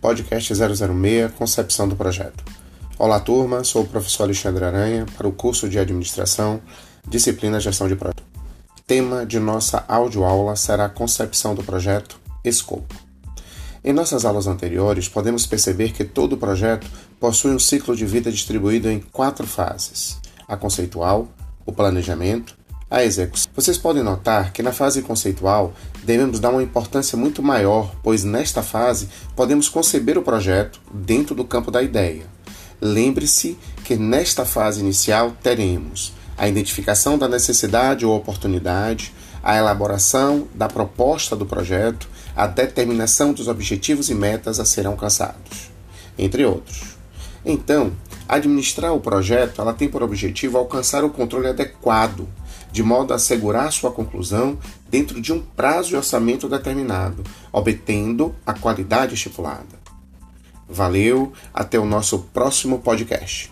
podcast 006, concepção do projeto. Olá, turma, sou o professor Alexandre Aranha para o curso de Administração, disciplina Gestão de Projeto. Tema de nossa audioaula será concepção do projeto, escopo. Em nossas aulas anteriores, podemos perceber que todo projeto possui um ciclo de vida distribuído em quatro fases: a conceitual, o planejamento, a execução. Vocês podem notar que na fase conceitual devemos dar uma importância muito maior, pois nesta fase podemos conceber o projeto dentro do campo da ideia. Lembre-se que nesta fase inicial teremos a identificação da necessidade ou oportunidade, a elaboração da proposta do projeto, a determinação dos objetivos e metas a serem alcançados, entre outros. Então, administrar o projeto ela tem por objetivo alcançar o controle adequado de modo a assegurar sua conclusão dentro de um prazo e orçamento determinado, obtendo a qualidade estipulada. Valeu, até o nosso próximo podcast.